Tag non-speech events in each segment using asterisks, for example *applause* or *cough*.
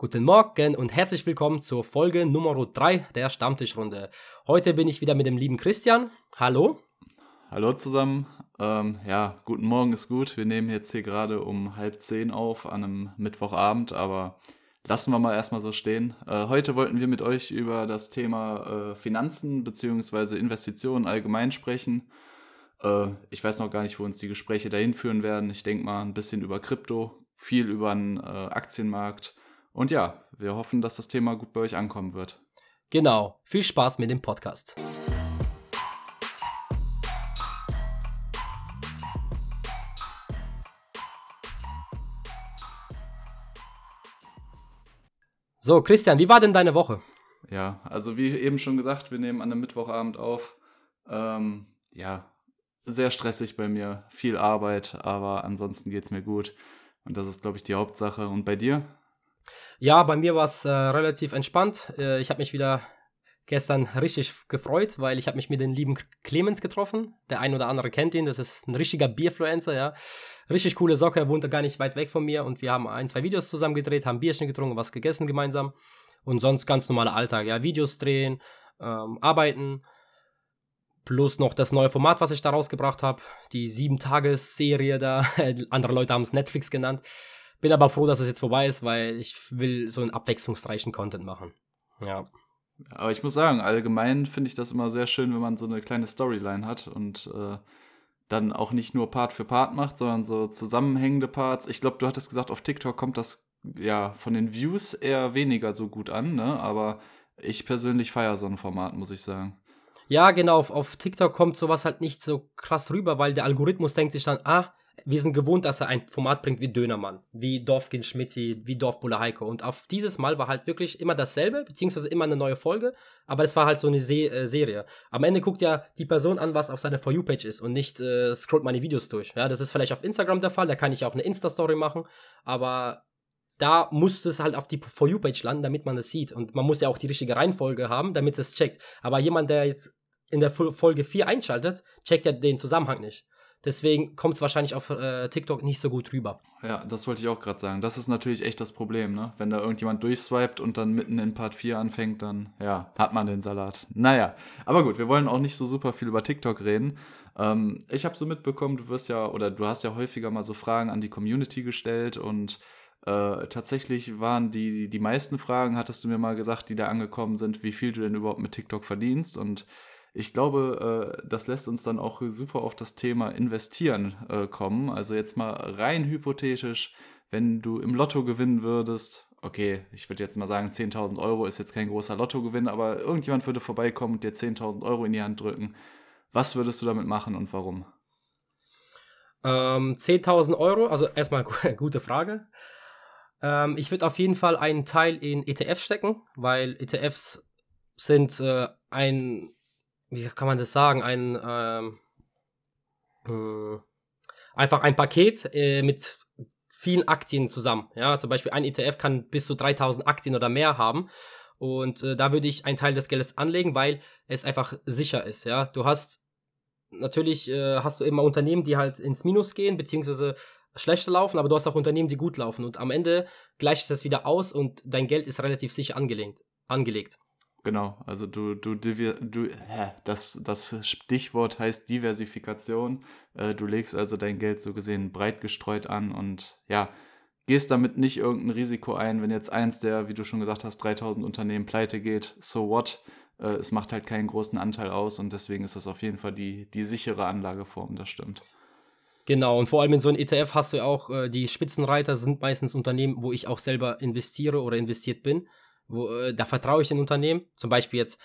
Guten Morgen und herzlich willkommen zur Folge Nummer 3 der Stammtischrunde. Heute bin ich wieder mit dem lieben Christian. Hallo. Hallo zusammen. Ähm, ja, guten Morgen ist gut. Wir nehmen jetzt hier gerade um halb zehn auf an einem Mittwochabend, aber lassen wir mal erstmal so stehen. Äh, heute wollten wir mit euch über das Thema äh, Finanzen bzw. Investitionen allgemein sprechen. Äh, ich weiß noch gar nicht, wo uns die Gespräche dahin führen werden. Ich denke mal ein bisschen über Krypto, viel über den äh, Aktienmarkt und ja, wir hoffen, dass das Thema gut bei euch ankommen wird. Genau, viel Spaß mit dem Podcast. So, Christian, wie war denn deine Woche? Ja, also wie eben schon gesagt, wir nehmen an einem Mittwochabend auf. Ähm, ja, sehr stressig bei mir, viel Arbeit, aber ansonsten geht es mir gut. Und das ist, glaube ich, die Hauptsache. Und bei dir? Ja, bei mir war es äh, relativ entspannt. Äh, ich habe mich wieder gestern richtig gefreut, weil ich habe mich mit dem lieben Clemens getroffen. Der ein oder andere kennt ihn, das ist ein richtiger Bierfluencer, ja. Richtig coole Socke, er wohnt gar nicht weit weg von mir und wir haben ein, zwei Videos zusammen gedreht, haben Bierchen getrunken, was gegessen gemeinsam und sonst ganz normaler Alltag, ja. Videos drehen, ähm, arbeiten, plus noch das neue Format, was ich da rausgebracht habe, die Sieben-Tages-Serie da, *laughs* andere Leute haben es Netflix genannt. Bin aber froh, dass es jetzt vorbei ist, weil ich will so einen abwechslungsreichen Content machen. Ja. Aber ich muss sagen, allgemein finde ich das immer sehr schön, wenn man so eine kleine Storyline hat und äh, dann auch nicht nur Part für Part macht, sondern so zusammenhängende Parts. Ich glaube, du hattest gesagt, auf TikTok kommt das ja von den Views eher weniger so gut an, ne? Aber ich persönlich feiere so ein Format, muss ich sagen. Ja, genau, auf, auf TikTok kommt sowas halt nicht so krass rüber, weil der Algorithmus denkt sich dann, ah, wir sind gewohnt, dass er ein Format bringt wie Dönermann, wie Dorfkind Schmidti, wie Dorfbulle Heiko. Und auf dieses Mal war halt wirklich immer dasselbe, beziehungsweise immer eine neue Folge, aber es war halt so eine Se äh, Serie. Am Ende guckt ja die Person an, was auf seiner For You-Page ist und nicht äh, scrollt meine Videos durch. Ja, das ist vielleicht auf Instagram der Fall, da kann ich auch eine Insta-Story machen, aber da muss es halt auf die For You-Page landen, damit man es sieht. Und man muss ja auch die richtige Reihenfolge haben, damit es checkt. Aber jemand, der jetzt in der Folge 4 einschaltet, checkt ja den Zusammenhang nicht. Deswegen kommt es wahrscheinlich auf äh, TikTok nicht so gut rüber. Ja, das wollte ich auch gerade sagen. Das ist natürlich echt das Problem, ne? Wenn da irgendjemand durchswiped und dann mitten in Part 4 anfängt, dann ja, hat man den Salat. Naja, aber gut, wir wollen auch nicht so super viel über TikTok reden. Ähm, ich habe so mitbekommen, du wirst ja, oder du hast ja häufiger mal so Fragen an die Community gestellt und äh, tatsächlich waren die, die meisten Fragen, hattest du mir mal gesagt, die da angekommen sind, wie viel du denn überhaupt mit TikTok verdienst und ich glaube, äh, das lässt uns dann auch super auf das Thema Investieren äh, kommen. Also jetzt mal rein hypothetisch, wenn du im Lotto gewinnen würdest, okay, ich würde jetzt mal sagen, 10.000 Euro ist jetzt kein großer Lottogewinn, aber irgendjemand würde vorbeikommen und dir 10.000 Euro in die Hand drücken. Was würdest du damit machen und warum? Ähm, 10.000 Euro, also erstmal *laughs* gute Frage. Ähm, ich würde auf jeden Fall einen Teil in ETFs stecken, weil ETFs sind äh, ein wie kann man das sagen, ein ähm, äh, einfach ein Paket äh, mit vielen Aktien zusammen. Ja, zum Beispiel ein ETF kann bis zu 3000 Aktien oder mehr haben. Und äh, da würde ich einen Teil des Geldes anlegen, weil es einfach sicher ist. Ja, du hast natürlich äh, hast du immer Unternehmen, die halt ins Minus gehen beziehungsweise schlechter laufen, aber du hast auch Unternehmen, die gut laufen. Und am Ende gleicht es wieder aus und dein Geld ist relativ sicher angelegt. angelegt. Genau, also du, du, du hä, das, das Stichwort heißt Diversifikation. Äh, du legst also dein Geld so gesehen breit gestreut an und ja, gehst damit nicht irgendein Risiko ein, wenn jetzt eins der, wie du schon gesagt hast, 3000 Unternehmen pleite geht, so what? Äh, es macht halt keinen großen Anteil aus und deswegen ist das auf jeden Fall die, die sichere Anlageform, das stimmt. Genau, und vor allem in so einem ETF hast du ja auch, äh, die Spitzenreiter sind meistens Unternehmen, wo ich auch selber investiere oder investiert bin wo, äh, da vertraue ich den Unternehmen, zum Beispiel jetzt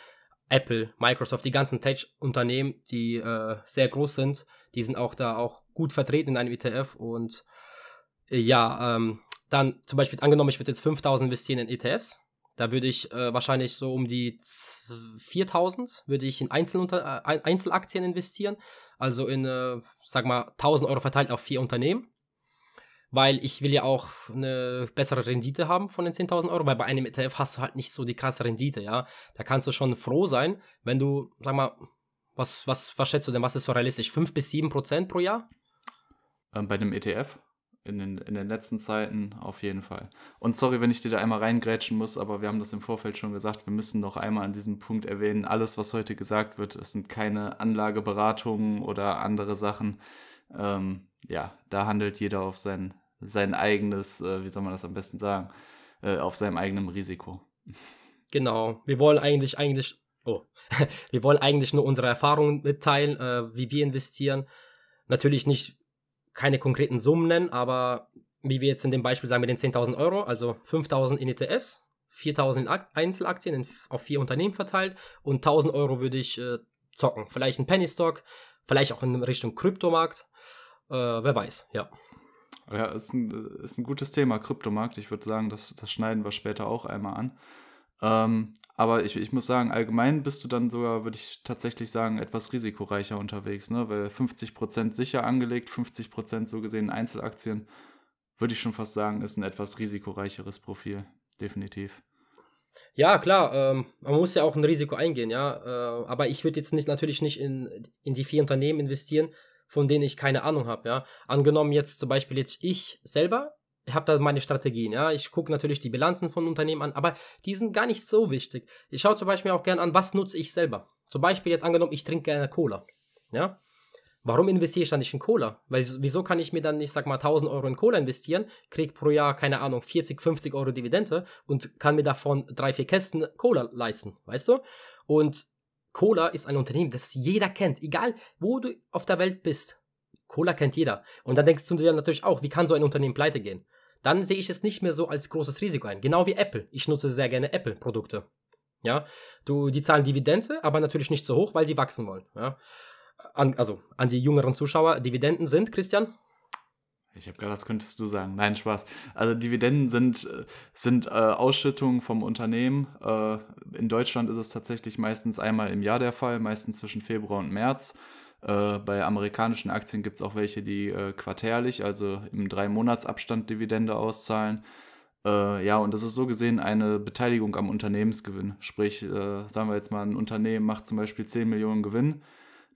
Apple, Microsoft, die ganzen Tech-Unternehmen, die äh, sehr groß sind, die sind auch da auch gut vertreten in einem ETF und äh, ja, ähm, dann zum Beispiel angenommen, ich würde jetzt 5000 investieren in ETFs, da würde ich äh, wahrscheinlich so um die 4000 würde ich in Einzelunter äh, Einzelaktien investieren, also in, äh, sag mal, 1000 Euro verteilt auf vier Unternehmen weil ich will ja auch eine bessere Rendite haben von den 10.000 Euro, weil bei einem ETF hast du halt nicht so die krasse Rendite, ja. Da kannst du schon froh sein, wenn du, sag mal, was, was, was schätzt du denn, was ist so realistisch? 5 bis 7 Prozent pro Jahr? Ähm, bei einem ETF? in den, in den letzten Zeiten auf jeden Fall. Und sorry, wenn ich dir da einmal reingrätschen muss, aber wir haben das im Vorfeld schon gesagt, wir müssen noch einmal an diesem Punkt erwähnen, alles, was heute gesagt wird, es sind keine Anlageberatungen oder andere Sachen. Ähm, ja, da handelt jeder auf sein, sein eigenes, äh, wie soll man das am besten sagen, äh, auf seinem eigenen Risiko. Genau, wir wollen eigentlich, eigentlich, oh, *laughs* wir wollen eigentlich nur unsere Erfahrungen mitteilen, äh, wie wir investieren. Natürlich nicht keine konkreten Summen nennen, aber wie wir jetzt in dem Beispiel sagen mit den 10.000 Euro, also 5.000 in ETFs, 4.000 in Einzelaktien in, auf vier Unternehmen verteilt und 1.000 Euro würde ich äh, zocken. Vielleicht ein Penny Stock, vielleicht auch in Richtung Kryptomarkt, äh, wer weiß, ja. Ja, ist ein, ist ein gutes Thema, Kryptomarkt. Ich würde sagen, das, das schneiden wir später auch einmal an. Ähm, aber ich, ich muss sagen, allgemein bist du dann sogar, würde ich tatsächlich sagen, etwas risikoreicher unterwegs, ne? Weil 50% sicher angelegt, 50% so gesehen Einzelaktien, würde ich schon fast sagen, ist ein etwas risikoreicheres Profil. Definitiv. Ja, klar, ähm, man muss ja auch ein Risiko eingehen, ja. Äh, aber ich würde jetzt nicht natürlich nicht in, in die vier Unternehmen investieren, von denen ich keine Ahnung habe, ja. Angenommen jetzt zum Beispiel jetzt ich selber ich habe da meine Strategien, ja. Ich gucke natürlich die Bilanzen von Unternehmen an, aber die sind gar nicht so wichtig. Ich schaue zum Beispiel auch gerne an, was nutze ich selber. Zum Beispiel jetzt angenommen, ich trinke gerne Cola, ja. Warum investiere ich dann nicht in Cola? Weil wieso kann ich mir dann, ich sag mal, 1000 Euro in Cola investieren, kriege pro Jahr, keine Ahnung, 40, 50 Euro Dividende und kann mir davon drei, vier Kästen Cola leisten, weißt du? Und Cola ist ein Unternehmen, das jeder kennt, egal wo du auf der Welt bist. Cola kennt jeder. Und dann denkst du dir natürlich auch, wie kann so ein Unternehmen pleite gehen? dann sehe ich es nicht mehr so als großes Risiko ein. Genau wie Apple. Ich nutze sehr gerne Apple-Produkte. Ja, du, die zahlen Dividende, aber natürlich nicht so hoch, weil sie wachsen wollen. Ja, an, also an die jüngeren Zuschauer, Dividenden sind, Christian? Ich habe gerade, das könntest du sagen. Nein, Spaß. Also Dividenden sind, sind äh, Ausschüttungen vom Unternehmen. Äh, in Deutschland ist es tatsächlich meistens einmal im Jahr der Fall, meistens zwischen Februar und März. Äh, bei amerikanischen Aktien gibt es auch welche, die äh, quartärlich, also im Drei-Monats-Abstand Dividende auszahlen. Äh, ja, und das ist so gesehen eine Beteiligung am Unternehmensgewinn. Sprich, äh, sagen wir jetzt mal, ein Unternehmen macht zum Beispiel 10 Millionen Gewinn,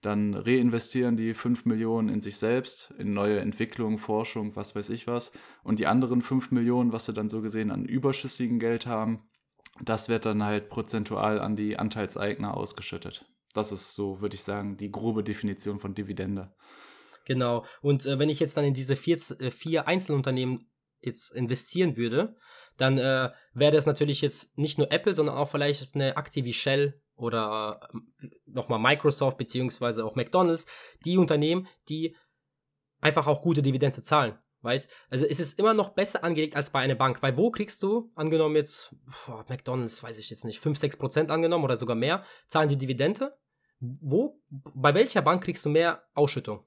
dann reinvestieren die 5 Millionen in sich selbst, in neue Entwicklung, Forschung, was weiß ich was. Und die anderen 5 Millionen, was sie dann so gesehen an überschüssigem Geld haben, das wird dann halt prozentual an die Anteilseigner ausgeschüttet. Das ist so, würde ich sagen, die grobe Definition von Dividende. Genau. Und äh, wenn ich jetzt dann in diese vier, äh, vier Einzelunternehmen jetzt investieren würde, dann äh, wäre das natürlich jetzt nicht nur Apple, sondern auch vielleicht eine Aktie wie Shell oder äh, nochmal Microsoft beziehungsweise auch McDonald's, die Unternehmen, die einfach auch gute Dividende zahlen. Weißt? Also es ist immer noch besser angelegt als bei einer Bank, weil wo kriegst du, angenommen jetzt, boah, McDonalds, weiß ich jetzt nicht, 5, 6 Prozent angenommen oder sogar mehr, zahlen die Dividende. Wo, bei welcher Bank kriegst du mehr Ausschüttung?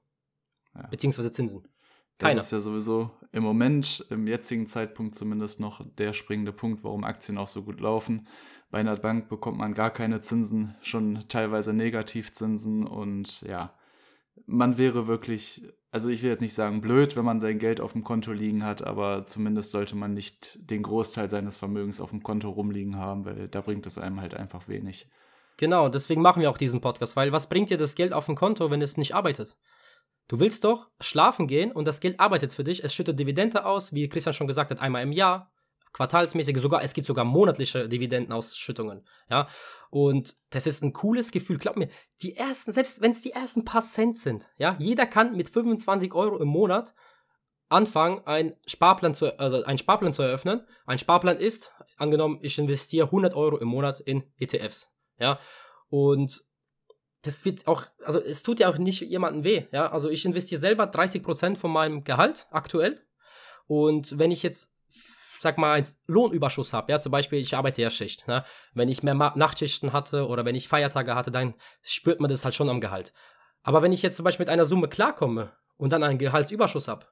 Ja. Beziehungsweise Zinsen? Keiner. Das ist ja sowieso im Moment, im jetzigen Zeitpunkt zumindest noch der springende Punkt, warum Aktien auch so gut laufen. Bei einer Bank bekommt man gar keine Zinsen, schon teilweise Negativzinsen und ja, man wäre wirklich, also ich will jetzt nicht sagen blöd, wenn man sein Geld auf dem Konto liegen hat, aber zumindest sollte man nicht den Großteil seines Vermögens auf dem Konto rumliegen haben, weil da bringt es einem halt einfach wenig. Genau, deswegen machen wir auch diesen Podcast, weil was bringt dir das Geld auf dem Konto, wenn es nicht arbeitet? Du willst doch schlafen gehen und das Geld arbeitet für dich, es schüttet Dividende aus, wie Christian schon gesagt hat, einmal im Jahr, quartalsmäßige, sogar, es gibt sogar monatliche Dividendenausschüttungen, ja. Und das ist ein cooles Gefühl. Glaub mir, die ersten, selbst wenn es die ersten paar Cent sind, ja, jeder kann mit 25 Euro im Monat anfangen, einen Sparplan zu, also einen Sparplan zu eröffnen. Ein Sparplan ist, angenommen, ich investiere 100 Euro im Monat in ETFs, ja. Und das wird auch, also es tut ja auch nicht jemandem weh, ja. Also ich investiere selber 30% von meinem Gehalt aktuell. Und wenn ich jetzt sag mal, einen Lohnüberschuss habe, ja, zum Beispiel, ich arbeite ja Schicht, ne? wenn ich mehr Nachtschichten hatte oder wenn ich Feiertage hatte, dann spürt man das halt schon am Gehalt. Aber wenn ich jetzt zum Beispiel mit einer Summe klarkomme und dann einen Gehaltsüberschuss habe,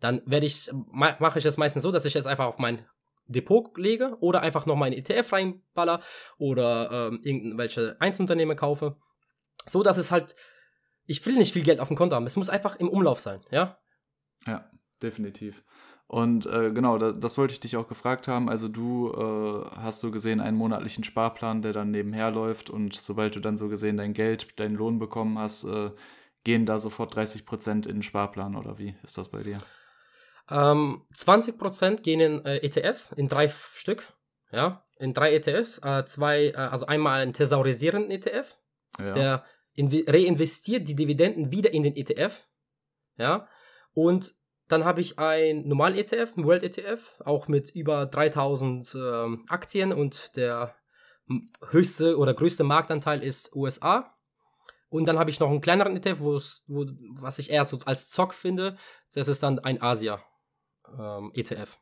dann werde ich, mache ich das meistens so, dass ich es einfach auf mein Depot lege oder einfach noch meinen ETF reinballer oder ähm, irgendwelche Einzelunternehmen kaufe. So dass es halt, ich will nicht viel Geld auf dem Konto haben. Es muss einfach im Umlauf sein, ja? Ja, definitiv. Und äh, genau, da, das wollte ich dich auch gefragt haben. Also du äh, hast so gesehen einen monatlichen Sparplan, der dann nebenher läuft und sobald du dann so gesehen dein Geld, deinen Lohn bekommen hast, äh, gehen da sofort 30 Prozent in den Sparplan oder wie ist das bei dir? Ähm, 20% gehen in äh, ETFs, in drei Stück. Ja, in drei ETFs. Äh, zwei, äh, also einmal einen thesaurisierenden ETF, ja. der reinvestiert die Dividenden wieder in den ETF. Ja, und dann habe ich ein normalen ETF, ein World ETF, auch mit über 3000 ähm, Aktien und der höchste oder größte Marktanteil ist USA. Und dann habe ich noch einen kleineren ETF, wo, was ich eher so als Zock finde. Das ist dann ein Asia ähm, ETF.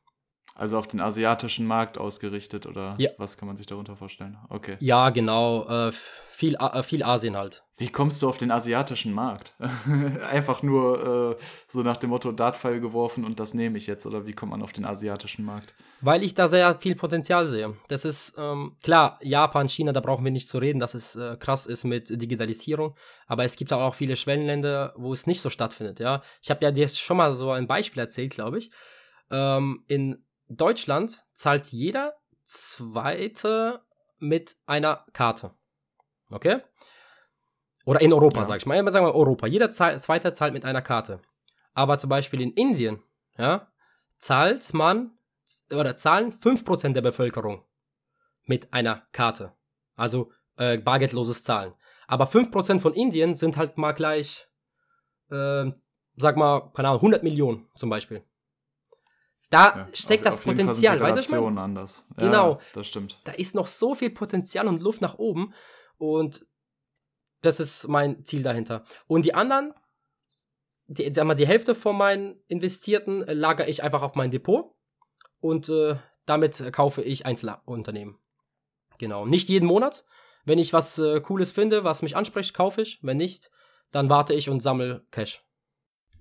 Also auf den asiatischen Markt ausgerichtet oder ja. was kann man sich darunter vorstellen? Okay. Ja, genau. Äh, viel, äh, viel Asien halt. Wie kommst du auf den asiatischen Markt? *laughs* Einfach nur äh, so nach dem Motto Dartpfeil geworfen und das nehme ich jetzt oder wie kommt man auf den asiatischen Markt? Weil ich da sehr viel Potenzial sehe. Das ist ähm, klar, Japan, China, da brauchen wir nicht zu reden, dass es äh, krass ist mit Digitalisierung. Aber es gibt auch viele Schwellenländer, wo es nicht so stattfindet. Ja, ich habe ja dir schon mal so ein Beispiel erzählt, glaube ich. Ähm, in Deutschland zahlt jeder Zweite mit einer Karte. Okay? Oder in Europa, ja. sag ich mal. Sagen wir Europa. Jeder Zweite zahlt mit einer Karte. Aber zum Beispiel in Indien, ja, zahlt man oder zahlen 5% der Bevölkerung mit einer Karte. Also äh, bargeldloses Zahlen. Aber 5% von Indien sind halt mal gleich, äh, sag mal, keine Ahnung, 100 Millionen zum Beispiel. Da ja, steckt auf, das auf Potenzial, weißt du schon? anders. Ja, genau. Das stimmt. Da ist noch so viel Potenzial und Luft nach oben und das ist mein Ziel dahinter. Und die anderen, die, sag mal, die Hälfte von meinen Investierten äh, lagere ich einfach auf mein Depot und äh, damit kaufe ich Einzelunternehmen. Genau. Nicht jeden Monat. Wenn ich was äh, Cooles finde, was mich anspricht, kaufe ich. Wenn nicht, dann warte ich und sammle Cash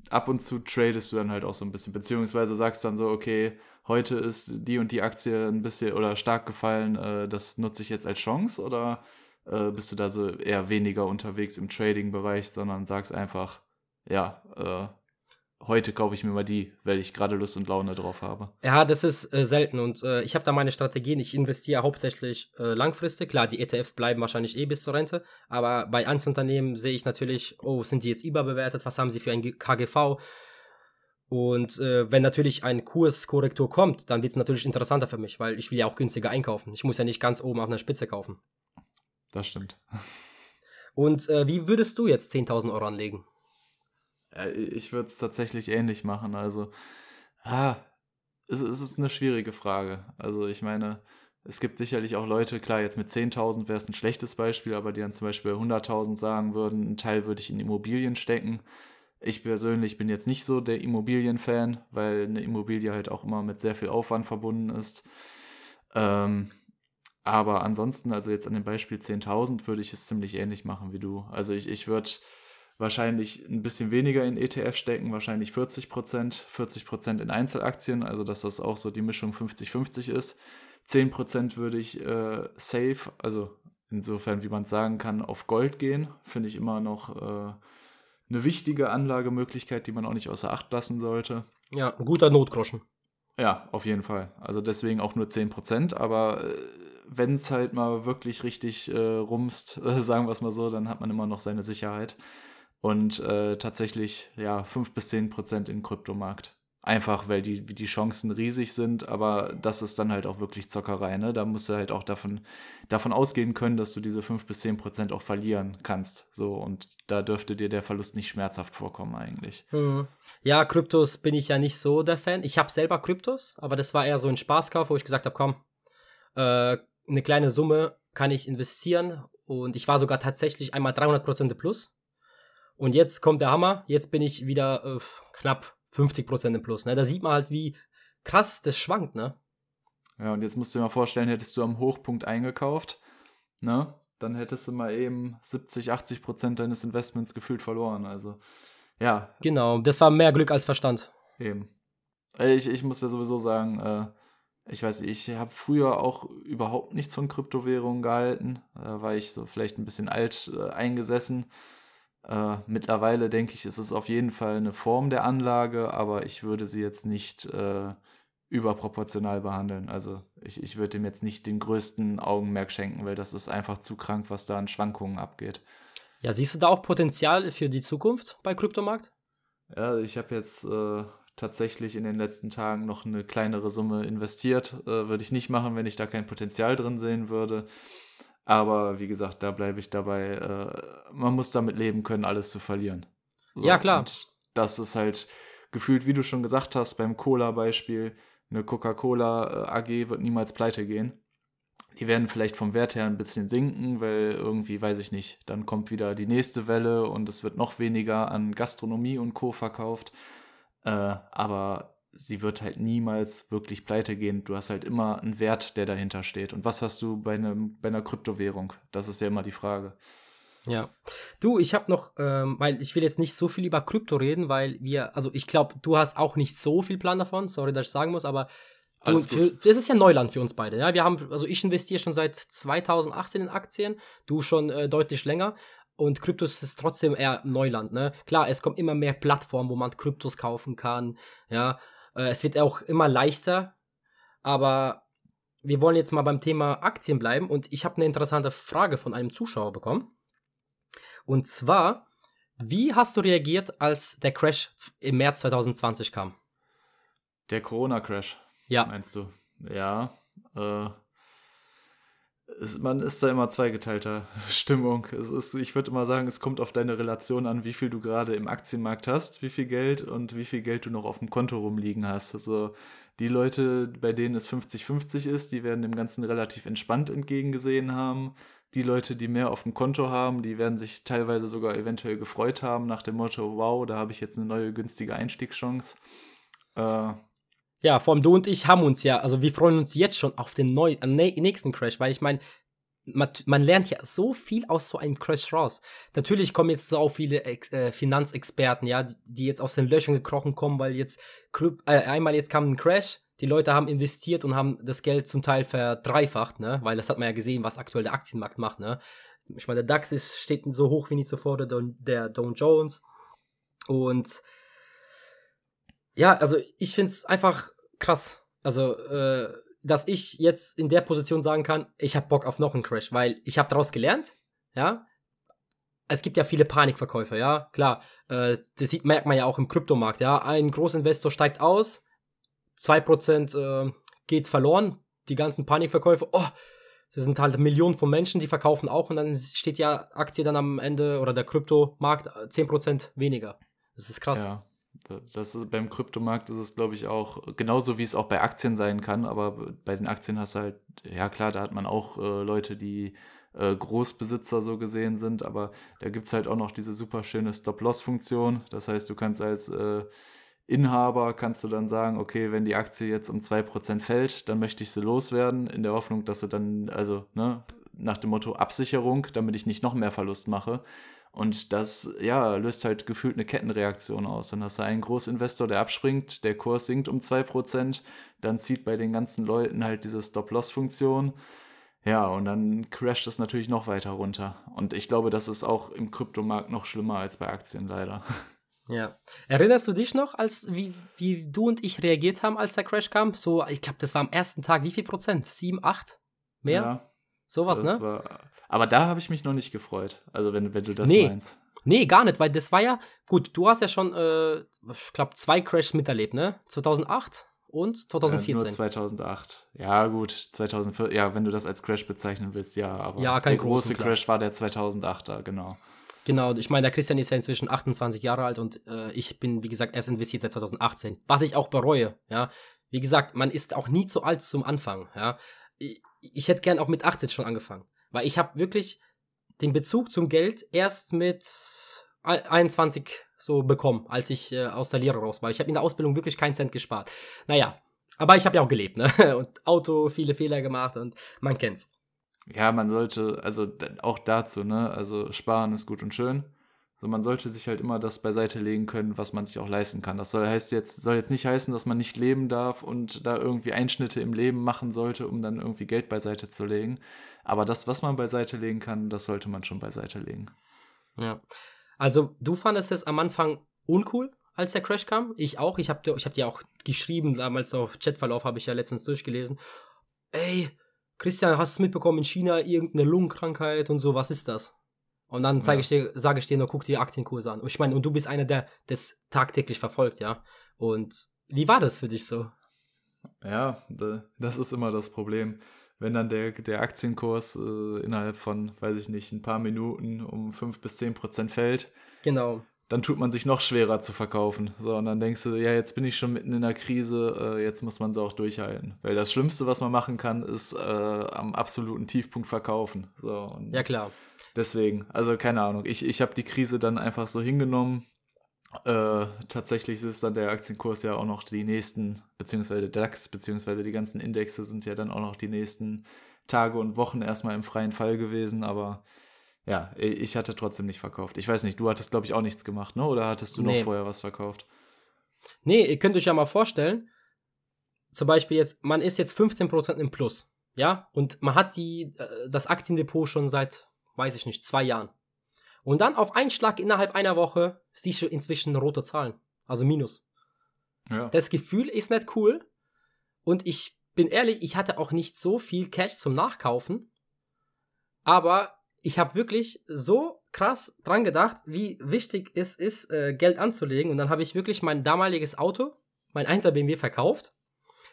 ab und zu tradest du dann halt auch so ein bisschen, beziehungsweise sagst dann so, okay, heute ist die und die Aktie ein bisschen oder stark gefallen, äh, das nutze ich jetzt als Chance oder äh, bist du da so eher weniger unterwegs im Trading-Bereich, sondern sagst einfach, ja, äh, heute kaufe ich mir mal die, weil ich gerade Lust und Laune drauf habe. Ja, das ist äh, selten und äh, ich habe da meine Strategien. Ich investiere hauptsächlich äh, langfristig. Klar, die ETFs bleiben wahrscheinlich eh bis zur Rente, aber bei Einzelunternehmen sehe ich natürlich, oh, sind die jetzt überbewertet? Was haben sie für ein KGV? Und äh, wenn natürlich ein Kurskorrektur kommt, dann wird es natürlich interessanter für mich, weil ich will ja auch günstiger einkaufen. Ich muss ja nicht ganz oben auf einer Spitze kaufen. Das stimmt. Und äh, wie würdest du jetzt 10.000 Euro anlegen? Ich würde es tatsächlich ähnlich machen. Also, ah, es, es, ist eine schwierige Frage. Also, ich meine, es gibt sicherlich auch Leute, klar, jetzt mit 10.000 wäre es ein schlechtes Beispiel, aber die dann zum Beispiel 100.000 sagen würden, einen Teil würde ich in Immobilien stecken. Ich persönlich bin jetzt nicht so der Immobilienfan, weil eine Immobilie halt auch immer mit sehr viel Aufwand verbunden ist. Ähm, aber ansonsten, also jetzt an dem Beispiel 10.000, würde ich es ziemlich ähnlich machen wie du. Also ich, ich würde wahrscheinlich ein bisschen weniger in ETF stecken, wahrscheinlich 40 Prozent, 40 Prozent in Einzelaktien, also dass das auch so die Mischung 50-50 ist. 10 Prozent würde ich äh, safe, also insofern, wie man sagen kann, auf Gold gehen. Finde ich immer noch äh, eine wichtige Anlagemöglichkeit, die man auch nicht außer Acht lassen sollte. Ja, ein guter Notgroschen. Ja, auf jeden Fall. Also deswegen auch nur 10 Prozent, aber äh, wenn es halt mal wirklich richtig äh, rumst, *laughs* sagen wir es mal so, dann hat man immer noch seine Sicherheit und äh, tatsächlich ja 5 bis 10 Prozent im Kryptomarkt. Einfach, weil die, die Chancen riesig sind, aber das ist dann halt auch wirklich Zockerei, ne? Da musst du halt auch davon, davon ausgehen können, dass du diese 5 bis 10 Prozent auch verlieren kannst. So, und da dürfte dir der Verlust nicht schmerzhaft vorkommen, eigentlich. Hm. Ja, Kryptos bin ich ja nicht so der Fan. Ich habe selber Kryptos, aber das war eher so ein Spaßkauf, wo ich gesagt habe, komm, äh, eine kleine Summe kann ich investieren. Und ich war sogar tatsächlich einmal 300 Prozent plus. Und jetzt kommt der Hammer, jetzt bin ich wieder äh, knapp 50% im Plus. Ne? Da sieht man halt, wie krass das schwankt, ne? Ja, und jetzt musst du dir mal vorstellen, hättest du am Hochpunkt eingekauft, ne? Dann hättest du mal eben 70, 80% deines Investments gefühlt verloren. Also, ja. Genau, das war mehr Glück als Verstand. Eben. Ich, ich muss ja sowieso sagen, äh, ich weiß ich habe früher auch überhaupt nichts von Kryptowährungen gehalten. Da war ich so vielleicht ein bisschen alt äh, eingesessen. Äh, mittlerweile denke ich, ist es auf jeden Fall eine Form der Anlage, aber ich würde sie jetzt nicht äh, überproportional behandeln. Also ich, ich würde dem jetzt nicht den größten Augenmerk schenken, weil das ist einfach zu krank, was da an Schwankungen abgeht. Ja, siehst du da auch Potenzial für die Zukunft bei Kryptomarkt? Ja, ich habe jetzt äh, tatsächlich in den letzten Tagen noch eine kleinere Summe investiert. Äh, würde ich nicht machen, wenn ich da kein Potenzial drin sehen würde. Aber wie gesagt, da bleibe ich dabei. Äh, man muss damit leben können, alles zu verlieren. So, ja, klar. das ist halt gefühlt, wie du schon gesagt hast, beim Cola-Beispiel, eine Coca-Cola äh, AG wird niemals pleite gehen. Die werden vielleicht vom Wert her ein bisschen sinken, weil irgendwie, weiß ich nicht, dann kommt wieder die nächste Welle und es wird noch weniger an Gastronomie und Co. verkauft. Äh, aber sie wird halt niemals wirklich pleite gehen. Du hast halt immer einen Wert, der dahinter steht. Und was hast du bei, einem, bei einer Kryptowährung? Das ist ja immer die Frage. Ja. Du, ich habe noch, ähm, weil ich will jetzt nicht so viel über Krypto reden, weil wir, also ich glaube, du hast auch nicht so viel Plan davon, sorry, dass ich sagen muss, aber du, für, das ist ja Neuland für uns beide. Ja, wir haben, also ich investiere schon seit 2018 in Aktien, du schon äh, deutlich länger. Und Kryptos ist trotzdem eher Neuland, ne? Klar, es kommen immer mehr Plattformen, wo man Kryptos kaufen kann, ja. Äh, es wird auch immer leichter, aber wir wollen jetzt mal beim Thema Aktien bleiben und ich habe eine interessante Frage von einem Zuschauer bekommen. Und zwar, wie hast du reagiert, als der Crash im März 2020 kam? Der Corona-Crash. Ja. Meinst du? Ja. Äh, es, man ist da immer zweigeteilter *laughs* Stimmung. Es ist, ich würde immer sagen, es kommt auf deine Relation an, wie viel du gerade im Aktienmarkt hast, wie viel Geld und wie viel Geld du noch auf dem Konto rumliegen hast. Also die Leute, bei denen es 50-50 ist, die werden dem Ganzen relativ entspannt entgegengesehen haben. Die Leute, die mehr auf dem Konto haben, die werden sich teilweise sogar eventuell gefreut haben nach dem Motto, wow, da habe ich jetzt eine neue günstige Einstiegschance. Äh, ja, vor allem du und ich haben uns ja, also wir freuen uns jetzt schon auf den neuen, nächsten Crash, weil ich meine, man, man, lernt ja so viel aus so einem Crash raus. Natürlich kommen jetzt so viele äh, Finanzexperten, ja, die, jetzt aus den Löchern gekrochen kommen, weil jetzt äh, einmal jetzt kam ein Crash, die Leute haben investiert und haben das Geld zum Teil verdreifacht, ne? Weil das hat man ja gesehen, was aktuell der Aktienmarkt macht, ne? Ich meine, der DAX ist, steht so hoch wie nie zuvor, der, der Dow Jones. Und ja, also ich finde es einfach krass. Also, äh, dass ich jetzt in der Position sagen kann, ich habe Bock auf noch einen Crash, weil ich habe daraus gelernt, ja. Es gibt ja viele Panikverkäufer, ja, klar. Äh, das sieht, merkt man ja auch im Kryptomarkt, ja. Ein Großinvestor steigt aus, 2% äh, geht verloren, die ganzen Panikverkäufe, oh, das sind halt Millionen von Menschen, die verkaufen auch und dann steht ja Aktie dann am Ende oder der Kryptomarkt 10% weniger. Das ist krass. Ja. Das ist, beim Kryptomarkt ist es, glaube ich, auch genauso, wie es auch bei Aktien sein kann. Aber bei den Aktien hast du halt, ja klar, da hat man auch äh, Leute, die äh, Großbesitzer so gesehen sind. Aber da gibt es halt auch noch diese super schöne Stop-Loss-Funktion. Das heißt, du kannst als äh, Inhaber, kannst du dann sagen, okay, wenn die Aktie jetzt um 2% fällt, dann möchte ich sie loswerden, in der Hoffnung, dass sie dann, also, ne, nach dem Motto Absicherung, damit ich nicht noch mehr Verlust mache. Und das, ja, löst halt gefühlt eine Kettenreaktion aus. Dann hast du einen Großinvestor, der abspringt, der Kurs sinkt um 2%, dann zieht bei den ganzen Leuten halt diese Stop-Loss-Funktion. Ja, und dann crasht es natürlich noch weiter runter. Und ich glaube, das ist auch im Kryptomarkt noch schlimmer als bei Aktien leider. Ja. Erinnerst du dich noch, als wie, wie du und ich reagiert haben, als der Crash kam? So, ich glaube, das war am ersten Tag, wie viel Prozent? Sieben, acht? Mehr? Ja. Sowas, ne? War, aber da habe ich mich noch nicht gefreut. Also, wenn, wenn du das nee. meinst. Nee, gar nicht, weil das war ja, gut, du hast ja schon, äh, ich glaube, zwei Crashs miterlebt, ne? 2008 und 2014. Ja, nur 2008. Ja, gut, 2004, ja, wenn du das als Crash bezeichnen willst, ja, aber ja, kein der große Crash war der 2008er, genau. Genau, ich meine, der Christian ist ja inzwischen 28 Jahre alt und äh, ich bin, wie gesagt, erst investiert seit 2018, was ich auch bereue, ja. Wie gesagt, man ist auch nie zu alt zum Anfang, ja. Ich, ich hätte gern auch mit 18 schon angefangen. Weil ich habe wirklich den Bezug zum Geld erst mit 21 so bekommen, als ich äh, aus der Lehre raus war. Ich habe in der Ausbildung wirklich keinen Cent gespart. Naja, aber ich habe ja auch gelebt, ne? *laughs* Und Auto, viele Fehler gemacht und man kennt's. Ja, man sollte, also auch dazu, ne? Also sparen ist gut und schön. So, man sollte sich halt immer das beiseite legen können, was man sich auch leisten kann. Das soll, heißt jetzt, soll jetzt nicht heißen, dass man nicht leben darf und da irgendwie Einschnitte im Leben machen sollte, um dann irgendwie Geld beiseite zu legen. Aber das, was man beiseite legen kann, das sollte man schon beiseite legen. Ja. Also, du fandest es am Anfang uncool, als der Crash kam. Ich auch. Ich habe ich hab dir auch geschrieben, damals auf Chatverlauf habe ich ja letztens durchgelesen. Ey, Christian, hast du mitbekommen, in China irgendeine Lungenkrankheit und so, was ist das? Und dann zeige ich dir, sage ich dir nur, guck dir Aktienkurse an. Und ich meine, und du bist einer, der das tagtäglich verfolgt, ja. Und wie war das für dich so? Ja, das ist immer das Problem. Wenn dann der, der Aktienkurs äh, innerhalb von, weiß ich nicht, ein paar Minuten um 5 bis 10 Prozent fällt. Genau. Dann tut man sich noch schwerer zu verkaufen. So, und dann denkst du, ja, jetzt bin ich schon mitten in der Krise, äh, jetzt muss man sie auch durchhalten. Weil das Schlimmste, was man machen kann, ist äh, am absoluten Tiefpunkt verkaufen. So, ja, klar. Deswegen, also keine Ahnung. Ich, ich habe die Krise dann einfach so hingenommen äh, tatsächlich ist dann der Aktienkurs ja auch noch die nächsten, beziehungsweise DAX, beziehungsweise die ganzen Indexe sind ja dann auch noch die nächsten Tage und Wochen erstmal im freien Fall gewesen, aber ja, ich hatte trotzdem nicht verkauft. Ich weiß nicht, du hattest, glaube ich, auch nichts gemacht, ne? Oder hattest du nee. noch vorher was verkauft? Nee, ihr könnt euch ja mal vorstellen, zum Beispiel jetzt, man ist jetzt 15% im Plus, ja? Und man hat die, äh, das Aktiendepot schon seit, weiß ich nicht, zwei Jahren. Und dann auf einen Schlag innerhalb einer Woche siehst du inzwischen rote Zahlen. Also Minus. Ja. Das Gefühl ist nicht cool. Und ich bin ehrlich, ich hatte auch nicht so viel Cash zum Nachkaufen. Aber ich habe wirklich so krass dran gedacht, wie wichtig es ist, äh, Geld anzulegen. Und dann habe ich wirklich mein damaliges Auto, mein 1er BMW, verkauft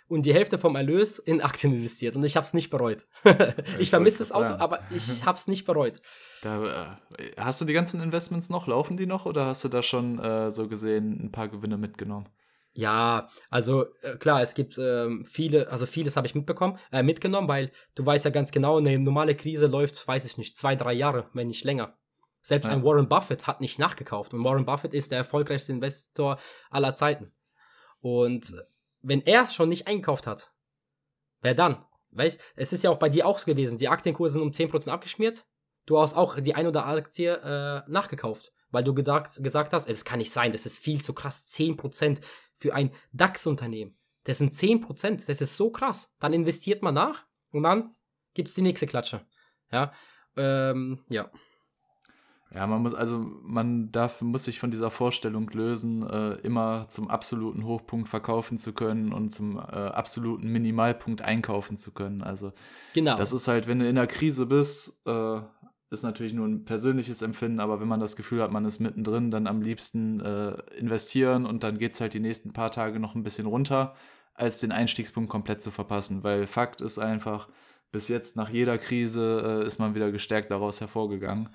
und die Hälfte vom Erlös in *laughs* Aktien investiert. Und ich habe es nicht bereut. *laughs* ich vermisse das Auto, aber ich habe es nicht bereut. Da, äh, hast du die ganzen Investments noch? Laufen die noch oder hast du da schon äh, so gesehen ein paar Gewinne mitgenommen? Ja, also äh, klar, es gibt ähm, viele, also vieles habe ich mitbekommen, äh, mitgenommen, weil du weißt ja ganz genau, eine normale Krise läuft, weiß ich nicht, zwei, drei Jahre, wenn nicht länger. Selbst ja. ein Warren Buffett hat nicht nachgekauft und Warren Buffett ist der erfolgreichste Investor aller Zeiten. Und wenn er schon nicht eingekauft hat, wer dann? Weißt, es ist ja auch bei dir auch gewesen, die Aktienkurse sind um 10% abgeschmiert, du hast auch die ein oder andere Aktie äh, nachgekauft, weil du gesagt, gesagt hast, es kann nicht sein, das ist viel zu krass, 10% für ein DAX-Unternehmen. Das sind 10%, das ist so krass. Dann investiert man nach und dann gibt es die nächste Klatsche. Ja, ähm, ja. Ja, man muss, also man darf, muss sich von dieser Vorstellung lösen, äh, immer zum absoluten Hochpunkt verkaufen zu können und zum äh, absoluten Minimalpunkt einkaufen zu können. Also genau. das ist halt, wenn du in der Krise bist, äh, ist natürlich nur ein persönliches Empfinden, aber wenn man das Gefühl hat, man ist mittendrin, dann am liebsten äh, investieren und dann geht es halt die nächsten paar Tage noch ein bisschen runter, als den Einstiegspunkt komplett zu verpassen. Weil Fakt ist einfach, bis jetzt nach jeder Krise äh, ist man wieder gestärkt daraus hervorgegangen.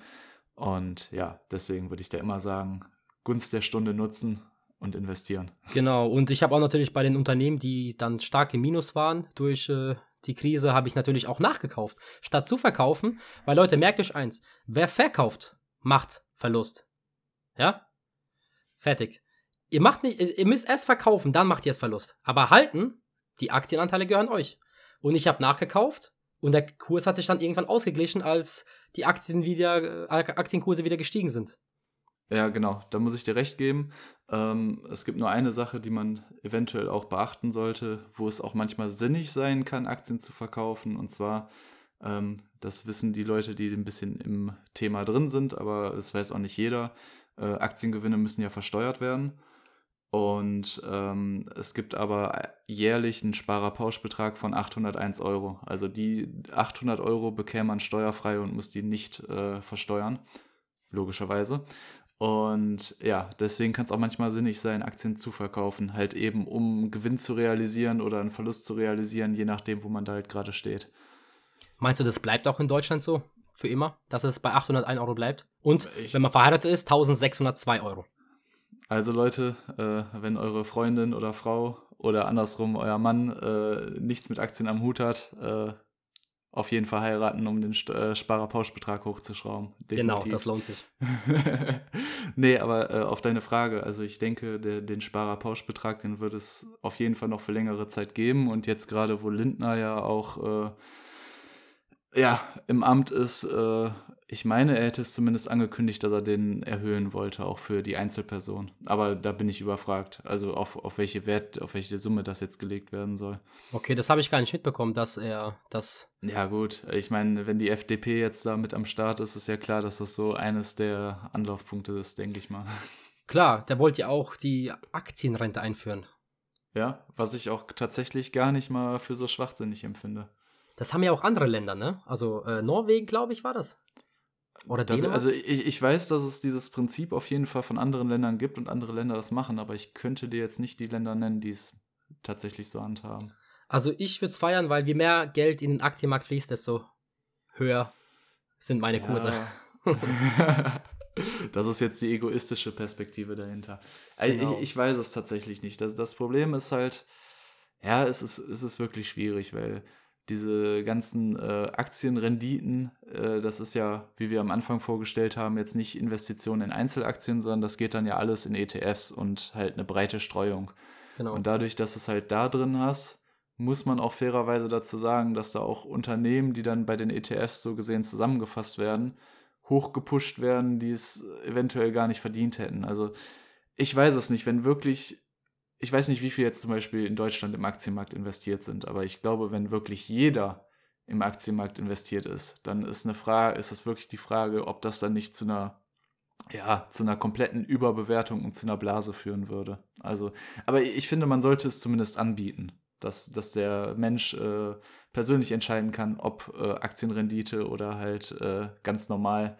Und ja, deswegen würde ich da immer sagen, Gunst der Stunde nutzen und investieren. Genau, und ich habe auch natürlich bei den Unternehmen, die dann stark im Minus waren durch äh, die Krise habe ich natürlich auch nachgekauft, statt zu verkaufen, weil Leute, merkt euch eins, wer verkauft, macht Verlust. Ja? Fertig. Ihr macht nicht, ihr müsst erst verkaufen, dann macht ihr es Verlust. Aber halten, die Aktienanteile gehören euch. Und ich habe nachgekauft und der Kurs hat sich dann irgendwann ausgeglichen, als die Aktien wieder, äh, Aktienkurse wieder gestiegen sind. Ja, genau, da muss ich dir recht geben. Ähm, es gibt nur eine Sache, die man eventuell auch beachten sollte, wo es auch manchmal sinnig sein kann, Aktien zu verkaufen. Und zwar, ähm, das wissen die Leute, die ein bisschen im Thema drin sind, aber das weiß auch nicht jeder. Äh, Aktiengewinne müssen ja versteuert werden. Und ähm, es gibt aber jährlich einen Sparerpauschbetrag von 801 Euro. Also die 800 Euro bekäme man steuerfrei und muss die nicht äh, versteuern, logischerweise. Und ja, deswegen kann es auch manchmal sinnig sein, Aktien zu verkaufen, halt eben um Gewinn zu realisieren oder einen Verlust zu realisieren, je nachdem, wo man da halt gerade steht. Meinst du, das bleibt auch in Deutschland so? Für immer? Dass es bei 801 Euro bleibt? Und ich, wenn man verheiratet ist, 1602 Euro. Also Leute, äh, wenn eure Freundin oder Frau oder andersrum euer Mann äh, nichts mit Aktien am Hut hat, äh, auf jeden Fall heiraten, um den äh, Sparerpauschbetrag hochzuschrauben. Definitiv. Genau, das lohnt sich. *laughs* nee, aber äh, auf deine Frage, also ich denke, der, den Sparerpauschbetrag, den wird es auf jeden Fall noch für längere Zeit geben. Und jetzt gerade, wo Lindner ja auch äh, ja, im Amt ist, äh, ich meine, er hätte es zumindest angekündigt, dass er den erhöhen wollte, auch für die Einzelperson. Aber da bin ich überfragt, also auf, auf welche Wert, auf welche Summe das jetzt gelegt werden soll. Okay, das habe ich gar nicht mitbekommen, dass er das. Ja, gut. Ich meine, wenn die FDP jetzt da mit am Start ist, ist ja klar, dass das so eines der Anlaufpunkte ist, denke ich mal. Klar, der wollte ja auch die Aktienrente einführen. Ja, was ich auch tatsächlich gar nicht mal für so schwachsinnig empfinde. Das haben ja auch andere Länder, ne? Also äh, Norwegen, glaube ich, war das. Oder Da, Dänemark? also ich, ich weiß, dass es dieses Prinzip auf jeden Fall von anderen Ländern gibt und andere Länder das machen, aber ich könnte dir jetzt nicht die Länder nennen, die es tatsächlich so handhaben. Also ich würde es feiern, weil je mehr Geld in den Aktienmarkt fließt, desto höher sind meine Kurse. Ja. *laughs* das ist jetzt die egoistische Perspektive dahinter. Genau. Ich, ich weiß es tatsächlich nicht. Das, das Problem ist halt, ja, es ist, es ist wirklich schwierig, weil diese ganzen äh, Aktienrenditen, äh, das ist ja, wie wir am Anfang vorgestellt haben, jetzt nicht Investitionen in Einzelaktien, sondern das geht dann ja alles in ETFs und halt eine breite Streuung. Genau. Und dadurch, dass es halt da drin hast, muss man auch fairerweise dazu sagen, dass da auch Unternehmen, die dann bei den ETFs so gesehen zusammengefasst werden, hochgepusht werden, die es eventuell gar nicht verdient hätten. Also ich weiß es nicht, wenn wirklich, ich weiß nicht, wie viel jetzt zum Beispiel in Deutschland im Aktienmarkt investiert sind, aber ich glaube, wenn wirklich jeder im Aktienmarkt investiert ist, dann ist eine Frage, ist es wirklich die Frage, ob das dann nicht zu einer ja, zu einer kompletten Überbewertung und zu einer Blase führen würde. Also, aber ich finde, man sollte es zumindest anbieten, dass, dass der Mensch äh, persönlich entscheiden kann, ob äh, Aktienrendite oder halt äh, ganz normal,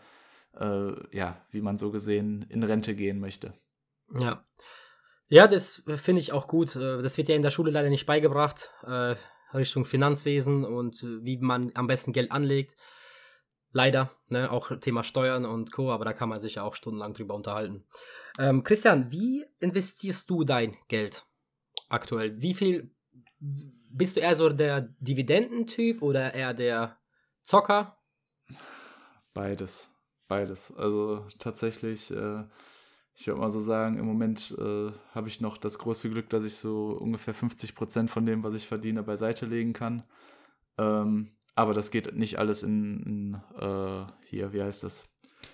äh, ja, wie man so gesehen, in Rente gehen möchte. Ja. Ja, das finde ich auch gut. Äh, Das wird ja in der Schule leider nicht beigebracht, äh, Richtung Finanzwesen und äh, wie man am besten Geld anlegt. Leider, ne, auch Thema Steuern und Co., aber da kann man sich ja auch stundenlang drüber unterhalten. Ähm, Christian, wie investierst du dein Geld aktuell? Wie viel bist du eher so der Dividendentyp oder eher der Zocker? Beides. Beides. Also tatsächlich, äh, ich würde mal so sagen, im Moment äh, habe ich noch das große Glück, dass ich so ungefähr 50 Prozent von dem, was ich verdiene, beiseite legen kann. Ähm, aber das geht nicht alles in, in äh, hier, wie heißt das?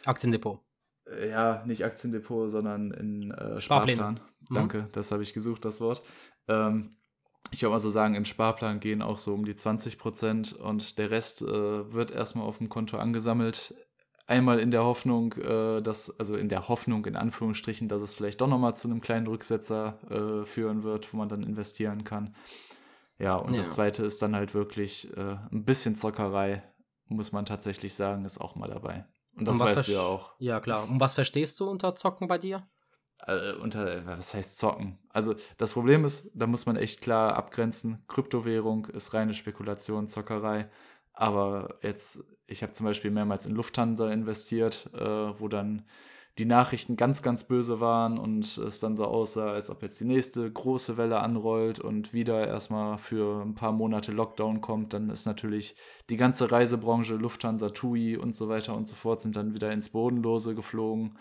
Aktiendepot. Äh, Ja, nicht Aktiendepot, sondern in äh, Sparpläne. Sparplan. Mhm. Danke, das habe ich gesucht, das Wort. Ähm, ich würde mal so sagen, in Sparplan gehen auch so um die 20 Prozent und der Rest äh, wird erstmal auf dem Konto angesammelt. Einmal in der Hoffnung, äh, dass, also in der Hoffnung in Anführungsstrichen, dass es vielleicht doch nochmal zu einem kleinen Rücksetzer äh, führen wird, wo man dann investieren kann. Ja, und das Ja. zweite ist dann halt wirklich äh, ein bisschen Zockerei, muss man tatsächlich sagen, ist auch mal dabei. Und das was weißt du ja auch. Ja, klar. Und was verstehst du unter Zocken bei dir? äh, unter, was heißt zocken? Also das Problem ist, da muss man echt klar abgrenzen, Kryptowährung ist reine Spekulation, Zockerei, aber jetzt, ich habe zum Beispiel mehrmals in Lufthansa investiert, äh, wo dann die Nachrichten ganz, ganz böse waren und es dann so aussah, als ob jetzt die nächste große Welle anrollt und wieder erstmal für ein paar Monate Lockdown kommt, dann ist natürlich die ganze Reisebranche, Lufthansa, TUI und so weiter und so fort, sind dann wieder ins Bodenlose geflogen.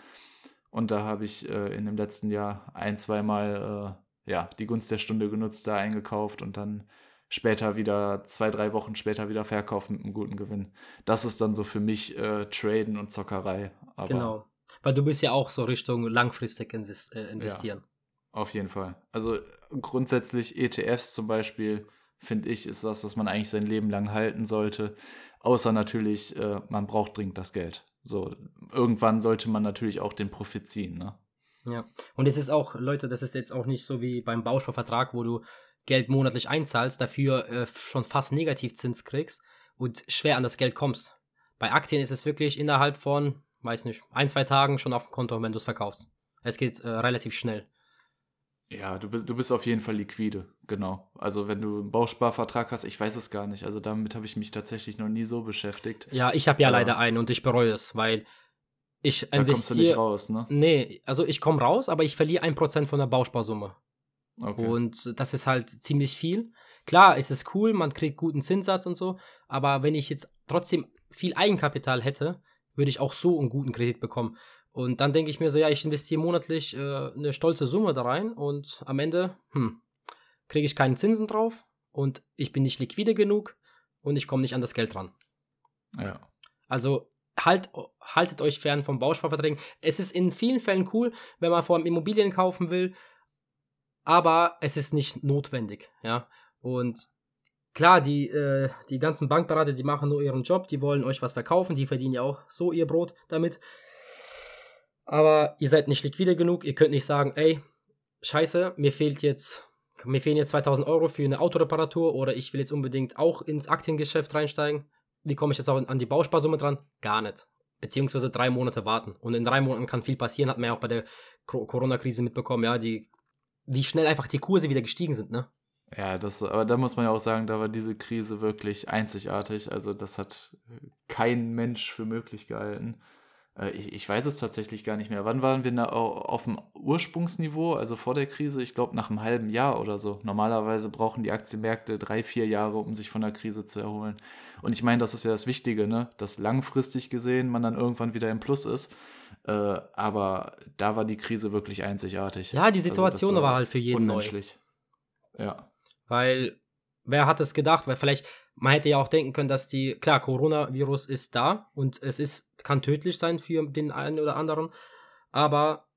Und da habe ich äh, in dem letzten Jahr ein, zweimal äh, ja, die Gunst der Stunde genutzt, da eingekauft und dann später wieder, zwei, drei Wochen später wieder verkauft mit einem guten Gewinn. Das ist dann so für mich äh, Traden und Zockerei. Aber genau. Weil du bist ja auch so Richtung langfristig invest äh, investieren. auf jeden Fall. Also grundsätzlich ETFs zum Beispiel, finde ich, ist das, was man eigentlich sein Leben lang halten sollte. Außer natürlich, äh, man braucht dringend das Geld. So, irgendwann sollte man natürlich auch den Profit ziehen, ne? Ja. Und es ist auch, Leute, das ist jetzt auch nicht so wie beim Bausparvertrag, wo du Geld monatlich einzahlst, dafür äh, schon fast Negativzins kriegst und schwer an das Geld kommst. Bei Aktien ist es wirklich innerhalb von, weiß nicht, ein, zwei Tagen schon auf dem Konto, wenn du es verkaufst. Es geht äh, relativ schnell. Ja, du bist, du bist auf jeden Fall liquide, genau. Also wenn du einen Bausparvertrag hast, ich weiß es gar nicht. Also damit habe ich mich tatsächlich noch nie so beschäftigt. Ja, ich habe ja Aber- leider einen und ich bereue es, weil ich Da kommst du nicht investiere. raus, ne? Nee, also ich komme raus, aber ich verliere ein Prozent von der Bausparsumme. Okay. Und das ist halt ziemlich viel. Klar, es ist cool, man kriegt guten Zinssatz und so, aber wenn ich jetzt trotzdem viel Eigenkapital hätte, würde ich auch so einen guten Kredit bekommen. Und dann denke ich mir so, ja, ich investiere monatlich äh, eine stolze Summe da rein und am Ende, hm, kriege ich keinen Zinsen drauf und ich bin nicht liquide genug und ich komme nicht an das Geld ran. ja. Also halt, haltet euch fern vom Bausparverträgen. Es ist in vielen Fällen cool, wenn man vor allem Immobilien kaufen will, aber es ist nicht notwendig, ja. Und klar, die, äh, die ganzen Bankberater, die machen nur ihren Job, die wollen euch was verkaufen, die verdienen ja auch so ihr Brot damit. Aber ihr seid nicht liquide genug, ihr könnt nicht sagen, ey, scheiße, mir fehlt jetzt, mir fehlen jetzt 2000 Euro für eine Autoreparatur oder ich will jetzt unbedingt auch ins Aktiengeschäft reinsteigen. Wie komme ich jetzt auch an die Bausparsumme dran? Gar nicht. beziehungsweise drei Monate warten. Und in drei Monaten kann viel passieren, hat man ja auch bei der Corona-Krise mitbekommen, ja, die, wie schnell einfach die Kurse wieder gestiegen sind, ne? Ja, das, aber da muss man ja auch sagen, da war diese Krise wirklich einzigartig. Also das hat kein Mensch für möglich gehalten. Äh, ich, ich weiß es tatsächlich gar nicht mehr. Wann waren wir na, auf dem Ursprungsniveau, also vor der Krise? Ich glaube nach einem halben Jahr oder so. Normalerweise brauchen die Aktienmärkte drei, vier Jahre, um sich von der Krise zu erholen. Und ich meine, das ist ja das Wichtige, ne? dass langfristig gesehen man dann irgendwann wieder im Plus ist. Äh, aber da war die Krise wirklich einzigartig. Ja, die also Situation also war, war, halt für jeden unmenschlich. neu. Ja. Weil, wer hat es gedacht? Weil vielleicht, man hätte ja auch denken können, dass die, klar, Coronavirus ist da und es ist, kann tödlich sein für den einen oder anderen, aber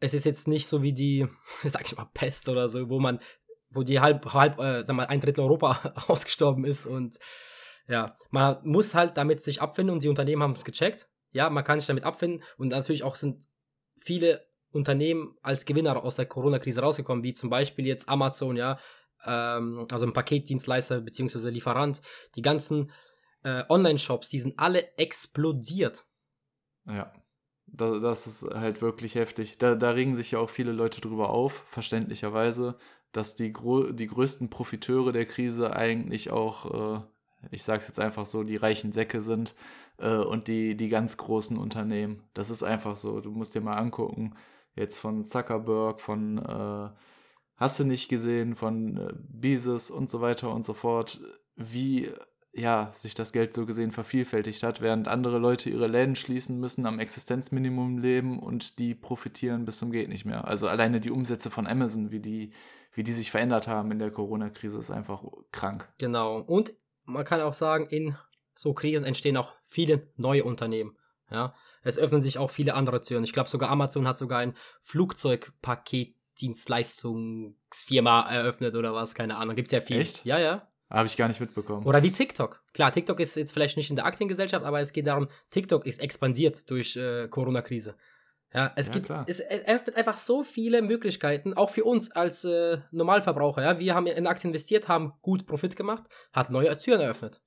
es ist jetzt nicht so wie die, *laughs* sag ich mal, Pest oder so, wo man, wo die halb, halb, äh, sag mal, ein Drittel Europa *laughs* ausgestorben ist und ja, man muss halt damit sich abfinden und die Unternehmen haben es gecheckt. Ja, man kann sich damit abfinden und natürlich auch sind viele Unternehmen als Gewinner aus der Corona-Krise rausgekommen, wie zum Beispiel jetzt Amazon, ja, ähm, also ein Paketdienstleister bzw. Lieferant, die ganzen äh, Online-Shops, die sind alle explodiert. Ja, das, das ist halt wirklich heftig. Da, da regen sich ja auch viele Leute drüber auf, verständlicherweise, dass die, die größten Profiteure der Krise eigentlich auch, äh, ich sag's jetzt einfach so, die reichen Säcke sind äh, und die, die ganz großen Unternehmen. Das ist einfach so. Du musst dir mal angucken, jetzt von Zuckerberg, von äh, hast du nicht gesehen von äh, Bezos und so weiter und so fort, wie ja, sich das Geld so gesehen vervielfältigt hat, während andere Leute ihre Läden schließen müssen, am Existenzminimum leben und die profitieren bis zum geht nicht mehr. Also alleine die Umsätze von Amazon, wie die, wie die sich verändert haben in der Corona-Krise, ist einfach krank. Genau. Und man kann auch sagen, in so Krisen entstehen auch viele neue Unternehmen. Ja, es öffnen sich auch viele andere Türen. Ich glaube, sogar Amazon hat sogar ein Flugzeugpaket Dienstleistungsfirma eröffnet oder was, keine Ahnung. Gibt es ja viel. Echt? Ja, ja. Habe ich gar nicht mitbekommen. Oder wie TikTok. Klar, TikTok ist jetzt vielleicht nicht in der Aktiengesellschaft, aber es geht darum, TikTok ist expandiert durch äh, Corona-Krise. Ja, es ja, gibt, klar. es eröffnet einfach so viele Möglichkeiten, auch für uns als äh, Normalverbraucher. Ja, wir haben in Aktien investiert, haben gut Profit gemacht, hat neue Türen eröffnet.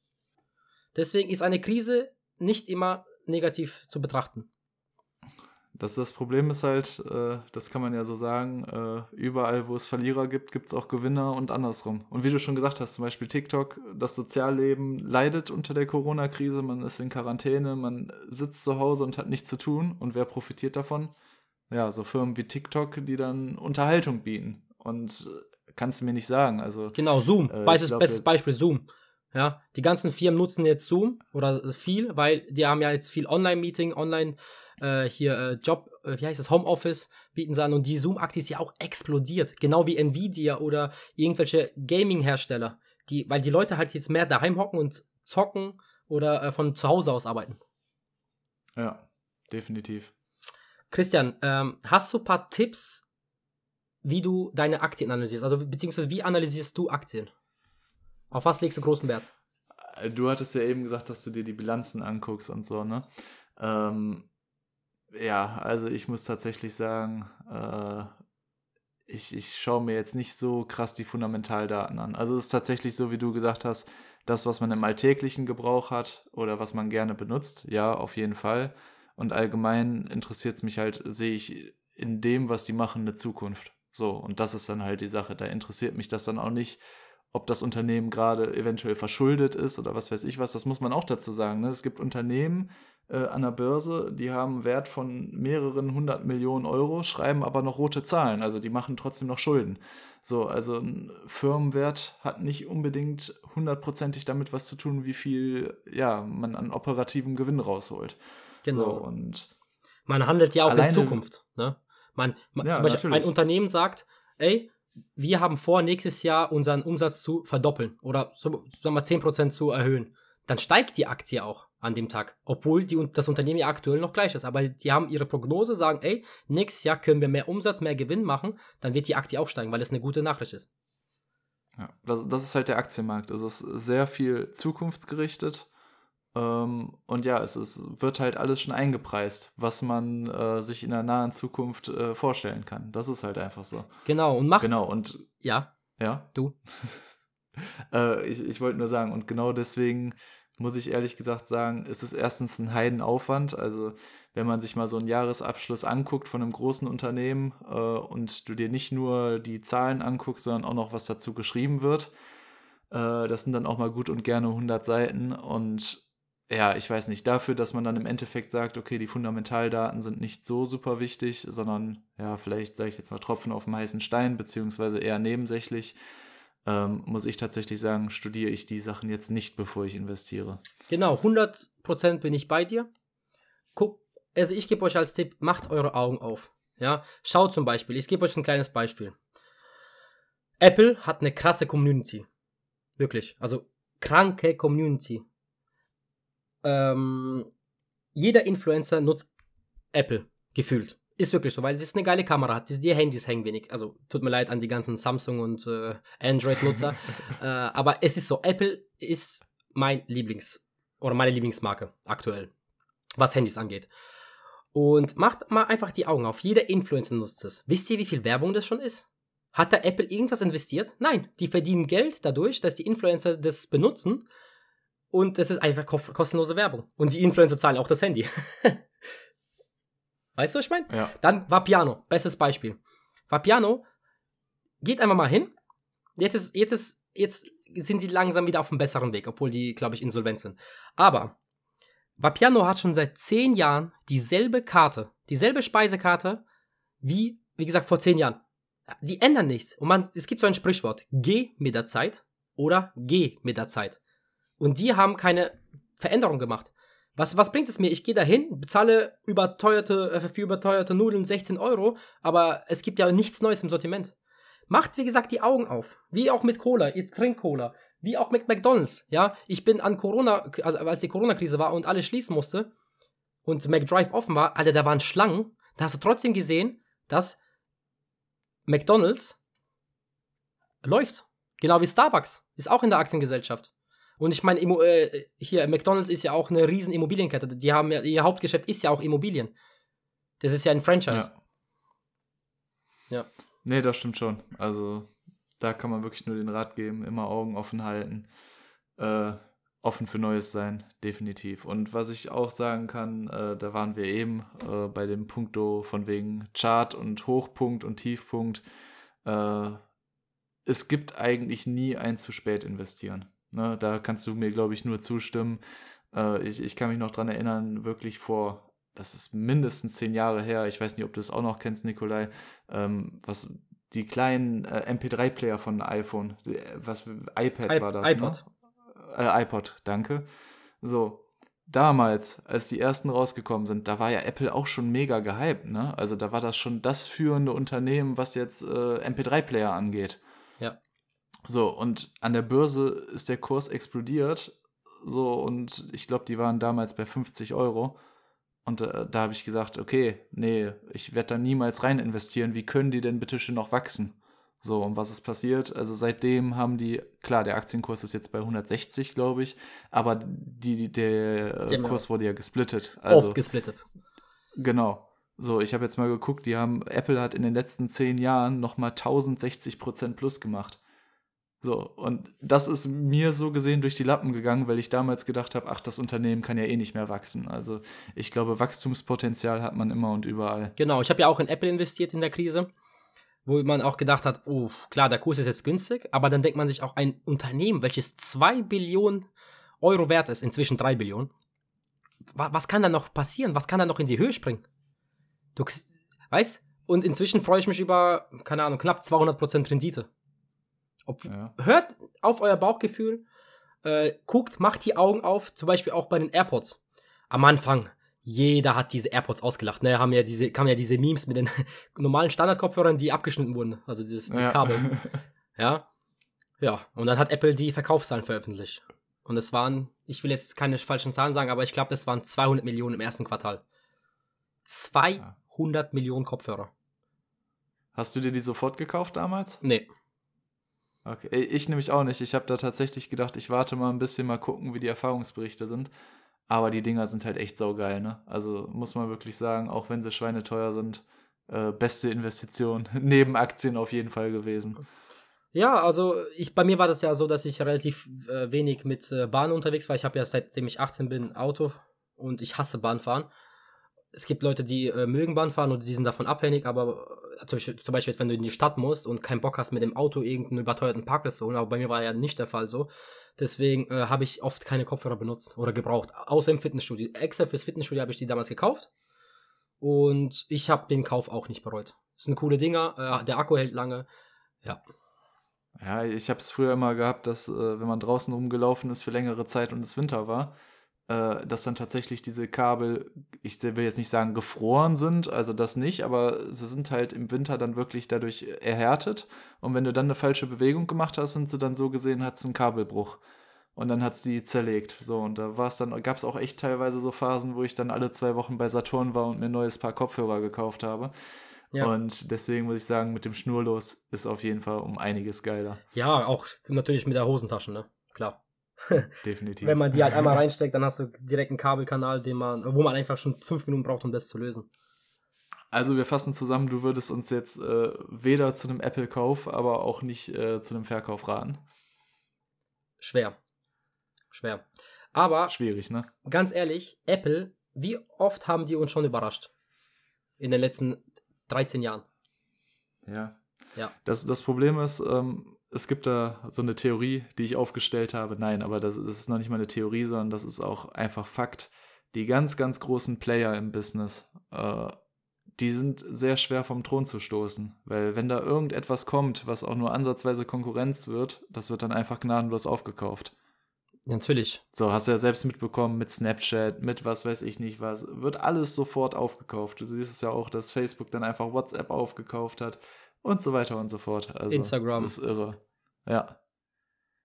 Deswegen ist eine Krise nicht immer negativ zu betrachten. Das, das Problem ist halt, äh, das kann man ja so sagen, äh, überall, wo es Verlierer gibt, gibt es auch Gewinner und andersrum. Und wie du schon gesagt hast, zum Beispiel TikTok, das Sozialleben leidet unter der Corona-Krise, man ist in Quarantäne, man sitzt zu Hause und hat nichts zu tun. Und wer profitiert davon? Ja, so Firmen wie TikTok, die dann Unterhaltung bieten. Und äh, kannst du mir nicht sagen. Also, genau, Zoom. Äh, Bestes, glaub, bestes Beispiel, Zoom. Ja, die ganzen Firmen nutzen jetzt Zoom oder viel, weil die haben ja jetzt viel Online-Meeting, Online, -Meeting, online äh, hier äh, Job, äh, wie heißt das, Homeoffice bieten sie an und die Zoom-Aktie ist ja auch explodiert. Genau wie Nvidia oder irgendwelche Gaming-Hersteller. Die, weil die Leute halt jetzt mehr daheim hocken und zocken oder äh, von zu Hause aus arbeiten. Ja, definitiv. Christian, ähm, hast du ein paar Tipps, wie du deine Aktien analysierst? Also beziehungsweise wie analysierst du Aktien? Auf was legst du großen Wert? Äh, du hattest ja eben gesagt, dass du dir die Bilanzen anguckst und so, ne? Ähm, ja, also ich muss tatsächlich sagen, äh, ich, ich schaue mir jetzt nicht so krass die Fundamentaldaten an. Also es ist tatsächlich so, wie du gesagt hast, das, was man im alltäglichen Gebrauch hat oder was man gerne benutzt, ja, auf jeden Fall. Und allgemein interessiert es mich halt, sehe ich in dem, was die machen, eine Zukunft. So, und das ist dann halt die Sache. Da interessiert mich das dann auch nicht, ob das Unternehmen gerade eventuell verschuldet ist oder was weiß ich was. Das muss man auch dazu sagen. Ne? Es gibt Unternehmen, äh, an der Börse, die haben einen Wert von mehreren hundert Millionen Euro, schreiben aber noch rote Zahlen, also die machen trotzdem noch Schulden. So, also ein Firmenwert hat nicht unbedingt hundertprozentig damit was zu tun, wie viel ja, man an operativen Gewinn rausholt. Genau. So, und man handelt ja auch in Zukunft. Ne? Man, man ja, zum Beispiel natürlich. ein Unternehmen sagt, ey, wir haben vor, nächstes Jahr unseren Umsatz zu verdoppeln oder so, sagen wir 10% zu erhöhen. Dann steigt die Aktie auch an dem Tag. Obwohl die, das Unternehmen ja aktuell noch gleich ist. Aber die haben ihre Prognose, sagen, ey, nächstes Jahr können wir mehr Umsatz, mehr Gewinn machen, dann wird die Aktie auch steigen, weil es eine gute Nachricht ist. Ja, das, das ist halt der Aktienmarkt. Es ist sehr viel zukunftsgerichtet. Ähm, und ja, es ist, wird halt alles schon eingepreist, was man äh, sich in der nahen Zukunft äh, vorstellen kann. Das ist halt einfach so. Genau, und macht. Genau, und. Ja. Ja. Du. *laughs* äh, ich ich wollte nur sagen, und genau deswegen muss ich ehrlich gesagt sagen, ist es erstens ein Heidenaufwand. Also wenn man sich mal so einen Jahresabschluss anguckt von einem großen Unternehmen äh, und du dir nicht nur die Zahlen anguckst, sondern auch noch was dazu geschrieben wird, äh, das sind dann auch mal gut und gerne 100 Seiten und ja, ich weiß nicht, dafür, dass man dann im Endeffekt sagt, okay, die Fundamentaldaten sind nicht so super wichtig, sondern ja, vielleicht sage ich jetzt mal Tropfen auf dem heißen Stein, beziehungsweise eher nebensächlich, ähm, muss ich tatsächlich sagen, studiere ich die Sachen jetzt nicht, bevor ich investiere. Genau, 100% bin ich bei dir. Guck, also ich gebe euch als Tipp, macht eure Augen auf. Ja, schaut zum Beispiel, ich gebe euch ein kleines Beispiel. Apple hat eine krasse Community. Wirklich, also kranke Community ähm, jeder Influencer nutzt Apple, gefühlt. Ist wirklich so, weil es eine geile Kamera hat. Die Handys hängen wenig. Also tut mir leid an die ganzen Samsung und äh, Android-Nutzer. *laughs* äh, aber es ist so, Apple ist mein Lieblings- oder meine Lieblingsmarke aktuell, was Handys angeht. Und macht mal einfach die Augen auf. Jeder Influencer nutzt es. Wisst ihr, wie viel Werbung das schon ist? Hat da Apple irgendwas investiert? Nein, die verdienen Geld dadurch, dass die Influencer das benutzen und es ist einfach kostenlose Werbung. Und die Influencer zahlen auch das Handy. *laughs* weißt du, was ich meine? Ja. Dann Vapiano, bestes Beispiel. Vapiano, geht einfach mal hin. Jetzt ist, jetzt ist, jetzt sind sie langsam wieder auf einem besseren Weg, obwohl die, glaube ich, insolvent sind. Aber Vapiano hat schon seit zehn Jahren dieselbe Karte, dieselbe Speisekarte wie, wie gesagt, vor zehn Jahren. Die ändern nichts. Und man, es gibt so ein Sprichwort: Geh mit der Zeit oder geh mit der Zeit. Und die haben keine Veränderung gemacht. Was, was bringt es mir? Ich gehe dahin, bezahle überteuerte, äh, für überteuerte Nudeln 16 Euro, aber es gibt ja nichts Neues im Sortiment. Macht, wie gesagt, die Augen auf. Wie auch mit Cola, ihr trinkt Cola. Wie auch mit McDonalds. Ja, ich bin an Corona, also als die Corona-Krise war und alles schließen musste und McDrive offen war, Alter, da waren Schlangen. Da hast du trotzdem gesehen, dass McDonalds läuft. Genau wie Starbucks. Ist auch in der Aktiengesellschaft. Und ich meine, äh, hier, McDonalds ist ja auch eine riesen Immobilienkette. Die haben ja, ihr Hauptgeschäft ist ja auch Immobilien. Das ist ja ein Franchise. Ja. ja. Nee, das stimmt schon. Also, da kann man wirklich nur den Rat geben, immer Augen offen halten. Äh, offen für Neues sein, definitiv. Und was ich auch sagen kann, äh, da waren wir eben äh, bei dem Punkto von wegen Chart und Hochpunkt und Tiefpunkt. Äh, es gibt eigentlich nie ein zu spät investieren. Ne, da kannst du mir, glaube ich, nur zustimmen. Äh, ich, ich kann mich noch dran erinnern, wirklich vor, das ist mindestens zehn Jahre her, ich weiß nicht, ob du es auch noch kennst, Nikolai, ähm, was die kleinen äh, MP3-Player von iPhone, äh, was iPad I war das, iPod. Ne? Äh, iPod, danke. So, damals, als die ersten rausgekommen sind, da war ja Apple auch schon mega gehypt, ne? Also da war das schon das führende Unternehmen, was jetzt äh, MP3-Player angeht. So, und an der Börse ist der Kurs explodiert. So, und ich glaube, die waren damals bei 50 Euro. Und äh, da habe ich gesagt, okay, nee, ich werde da niemals rein investieren. Wie können die denn bitte schön noch wachsen? So, und was ist passiert? Also seitdem haben die, klar, der Aktienkurs ist jetzt bei 160, glaube ich, aber die, die der äh, Kurs wurde ja gesplittet. Also, Oft gesplittet. Genau. So, ich habe jetzt mal geguckt, die haben, Apple hat in den letzten zehn Jahren nochmal 1060 Prozent plus gemacht. So, und das ist mir so gesehen durch die Lappen gegangen, weil ich damals gedacht habe, ach, das Unternehmen kann ja eh nicht mehr wachsen. Also ich glaube, Wachstumspotenzial hat man immer und überall. Genau, ich habe ja auch in Apple investiert in der Krise, wo man auch gedacht hat, oh, klar, der Kurs ist jetzt günstig, aber dann denkt man sich auch ein Unternehmen, welches 2 Billionen Euro wert ist, inzwischen 3 Billionen. Was kann da noch passieren? Was kann da noch in die Höhe springen? Du weißt? Und inzwischen freue ich mich über, keine Ahnung, knapp 200% Rendite. Ob, ja. Hört auf euer Bauchgefühl, äh, guckt, macht die Augen auf, zum Beispiel auch bei den AirPods. Am Anfang, jeder hat diese AirPods ausgelacht. Ne, haben ja diese, kamen ja diese Memes mit den *laughs* normalen Standardkopfhörern, die abgeschnitten wurden. Also dieses, dieses ja. Kabel. *laughs* ja. Ja. Und dann hat Apple die Verkaufszahlen veröffentlicht. Und es waren, ich will jetzt keine falschen Zahlen sagen, aber ich glaube, das waren 200 Millionen im ersten Quartal. 200 ja. Millionen Kopfhörer. Hast du dir die sofort gekauft damals? Nee. Okay, ich nämlich auch nicht. Ich habe da tatsächlich gedacht, ich warte mal ein bisschen, mal gucken, wie die Erfahrungsberichte sind. Aber die Dinger sind halt echt saugeil, ne? Also muss man wirklich sagen, auch wenn sie schweineteuer sind, äh, beste Investition *laughs* neben Aktien auf jeden Fall gewesen. Ja, also ich, bei mir war das ja so, dass ich relativ äh, wenig mit äh, Bahn unterwegs war. Ich habe ja seitdem ich 18 bin Auto und ich hasse Bahnfahren. Es gibt Leute, die äh, mögen Bahnfahren und die sind davon abhängig, aber äh, zum Beispiel, zum Beispiel, wenn du in die Stadt musst und keinen Bock hast, mit dem Auto irgendeinen überteuerten Parkplatz zu holen, aber bei mir war ja nicht der Fall so. Deswegen äh, habe ich oft keine Kopfhörer benutzt oder gebraucht, außer im Fitnessstudio. Extra fürs Fitnessstudio habe ich die damals gekauft und ich habe den Kauf auch nicht bereut. Das sind coole Dinger, äh, der Akku hält lange, ja. Ja, ich habe es früher immer gehabt, dass äh, wenn man draußen rumgelaufen ist für längere Zeit und es Winter war, äh, dass dann tatsächlich diese Kabel, ich will jetzt nicht sagen gefroren sind, also das nicht, aber sie sind halt im Winter dann wirklich dadurch erhärtet. Und wenn du dann eine falsche Bewegung gemacht hast, sind sie dann so gesehen, hat es einen Kabelbruch. Und dann hat es die zerlegt. So, und da war es dann, gab es auch echt teilweise so Phasen, wo ich dann alle zwei Wochen bei Saturn war und mir ein neues Paar Kopfhörer gekauft habe. Ja. Und deswegen muss ich sagen, mit dem Schnurlos ist auf jeden Fall um einiges geiler. Ja, auch natürlich mit der Hosentasche, ne? Klar. Definitiv. Wenn man die halt einmal reinsteckt, dann hast du direkt einen Kabelkanal, den man, wo man einfach schon fünf Minuten braucht, um das zu lösen. Also wir fassen zusammen, du würdest uns jetzt äh, weder zu einem Apple-Kauf, aber auch nicht äh, zu einem Verkauf raten. Schwer. Schwer. Aber. Schwierig, ne? Ganz ehrlich, Apple, wie oft haben die uns schon überrascht? In den letzten 13 Jahren. Ja. Ja. Das, das Problem ist, ähm, es gibt da so eine Theorie, die ich aufgestellt habe. Nein, aber das, das ist noch nicht mal eine Theorie, sondern das ist auch einfach Fakt. Die ganz, ganz großen Player im Business, äh, die sind sehr schwer vom Thron zu stoßen. Weil wenn da irgendetwas kommt, was auch nur ansatzweise Konkurrenz wird, das wird dann einfach gnadenlos aufgekauft. Natürlich. So, hast du ja selbst mitbekommen mit Snapchat, mit was weiß ich nicht was. Wird alles sofort aufgekauft. Du siehst es ja auch, dass Facebook dann einfach WhatsApp aufgekauft hat und so weiter und so fort. Also, Instagram. Das ist irre. Ja.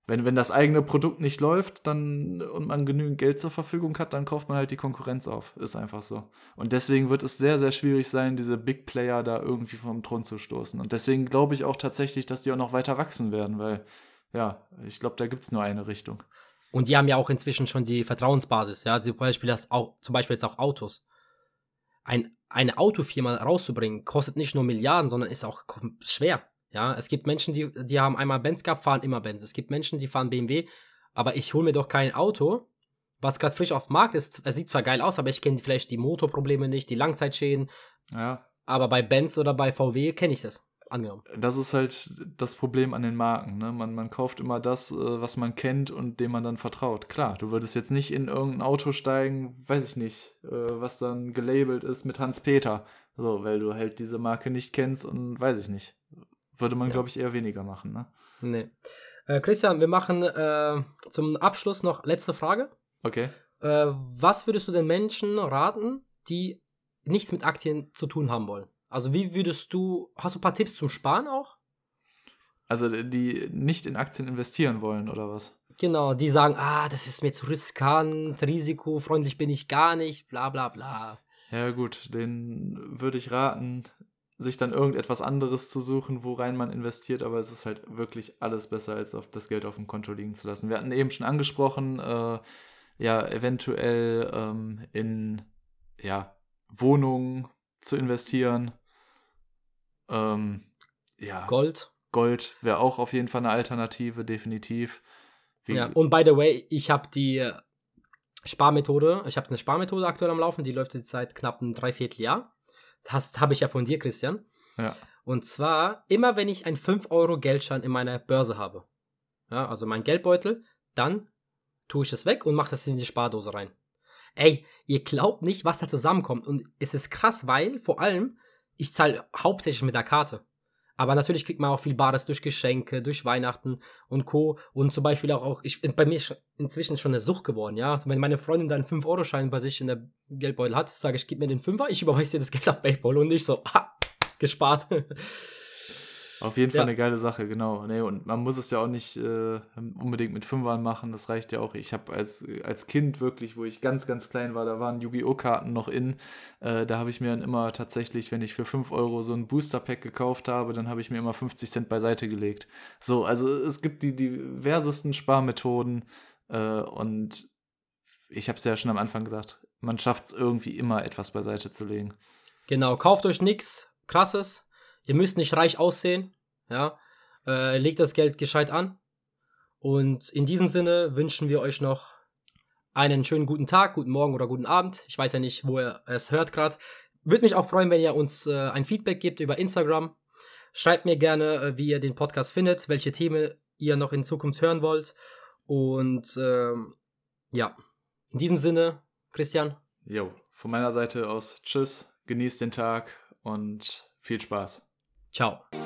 Wenn, wenn das eigene Produkt nicht läuft dann, und man genügend Geld zur Verfügung hat, dann kauft man halt die Konkurrenz auf. Ist einfach so. Und deswegen wird es sehr, sehr schwierig sein, diese Big Player da irgendwie vom Thron zu stoßen. Und deswegen glaube ich auch tatsächlich, dass die auch noch weiter wachsen werden, weil, ja, ich glaube, da gibt es nur eine Richtung. Und die haben ja auch inzwischen schon die Vertrauensbasis, ja. Zum Beispiel, das auch, zum Beispiel jetzt auch Autos. Ein, eine Autofirma rauszubringen, kostet nicht nur Milliarden, sondern ist auch schwer. Ja, es gibt Menschen, die, die haben einmal Benz gehabt, fahren immer Benz. Es gibt Menschen, die fahren BMW, aber ich hole mir doch kein Auto, was gerade frisch auf dem Markt ist. Es sieht zwar geil aus, aber ich kenne vielleicht die Motorprobleme nicht, die Langzeitschäden. Ja. Aber bei Benz oder bei VW kenne ich das angenommen. Das ist halt das Problem an den Marken. Ne? Man, man kauft immer das, äh, was man kennt und dem man dann vertraut. Klar, du würdest jetzt nicht in irgendein Auto steigen, weiß ich nicht, äh, was dann gelabelt ist mit Hans-Peter. So, weil du halt diese Marke nicht kennst und weiß ich nicht. Würde man, ja. glaube ich, eher weniger machen. Ne? Nee. Äh, Christian, wir machen äh, zum Abschluss noch letzte Frage. Okay. Äh, was würdest du den Menschen raten, die nichts mit Aktien zu tun haben wollen? Also wie würdest du, hast du ein paar Tipps zum Sparen auch? Also die nicht in Aktien investieren wollen oder was? Genau, die sagen, ah, das ist mir zu riskant, risikofreundlich bin ich gar nicht, bla bla bla. Ja gut, den würde ich raten, sich dann irgendetwas anderes zu suchen, worein man investiert, aber es ist halt wirklich alles besser, als auf das Geld auf dem Konto liegen zu lassen. Wir hatten eben schon angesprochen, äh, ja, eventuell ähm, in ja, Wohnungen zu investieren. Ähm, ja. Gold. Gold wäre auch auf jeden Fall eine Alternative, definitiv. Wie ja, und by the way, ich habe die Sparmethode, ich habe eine Sparmethode aktuell am Laufen, die läuft jetzt seit knapp einem Dreivierteljahr. Das habe ich ja von dir, Christian. Ja. Und zwar, immer wenn ich einen 5-Euro-Geldschein in meiner Börse habe, ja, also mein Geldbeutel, dann tue ich es weg und mache das in die Spardose rein. Ey, ihr glaubt nicht, was da zusammenkommt. Und es ist krass, weil vor allem, ich zahle hauptsächlich mit der Karte. Aber natürlich kriegt man auch viel Bares durch Geschenke, durch Weihnachten und Co. Und zum Beispiel auch, auch ich, bei mir ist inzwischen schon eine Sucht geworden, ja. Also wenn meine Freundin dann einen 5-Euro-Schein bei sich in der Geldbeutel hat, sage ich, gib mir den Fünfer, ich überweise dir das Geld auf Paypal und nicht so, ha, gespart. Auf jeden Fall ja. eine geile Sache, genau. Nee, und man muss es ja auch nicht äh, unbedingt mit Fünfern machen, das reicht ja auch. Ich habe als, als Kind wirklich, wo ich ganz, ganz klein war, da waren Yu-Gi-Oh! Karten noch in. Äh, da habe ich mir dann immer tatsächlich, wenn ich für 5 Euro so ein Booster-Pack gekauft habe, dann habe ich mir immer 50 Cent beiseite gelegt. So, also es gibt die diversesten Sparmethoden äh, und ich habe es ja schon am Anfang gesagt, man schafft es irgendwie immer etwas beiseite zu legen. Genau, kauft euch nichts krasses, Ihr müsst nicht reich aussehen, ja. Äh, legt das Geld gescheit an. Und in diesem Sinne wünschen wir euch noch einen schönen guten Tag, guten Morgen oder guten Abend. Ich weiß ja nicht, wo ihr es hört gerade. Würde mich auch freuen, wenn ihr uns äh, ein Feedback gebt über Instagram. Schreibt mir gerne, äh, wie ihr den Podcast findet, welche Themen ihr noch in Zukunft hören wollt. Und ähm, ja, in diesem Sinne, Christian. Jo, von meiner Seite aus, tschüss, genießt den Tag und viel Spaß. Tchau.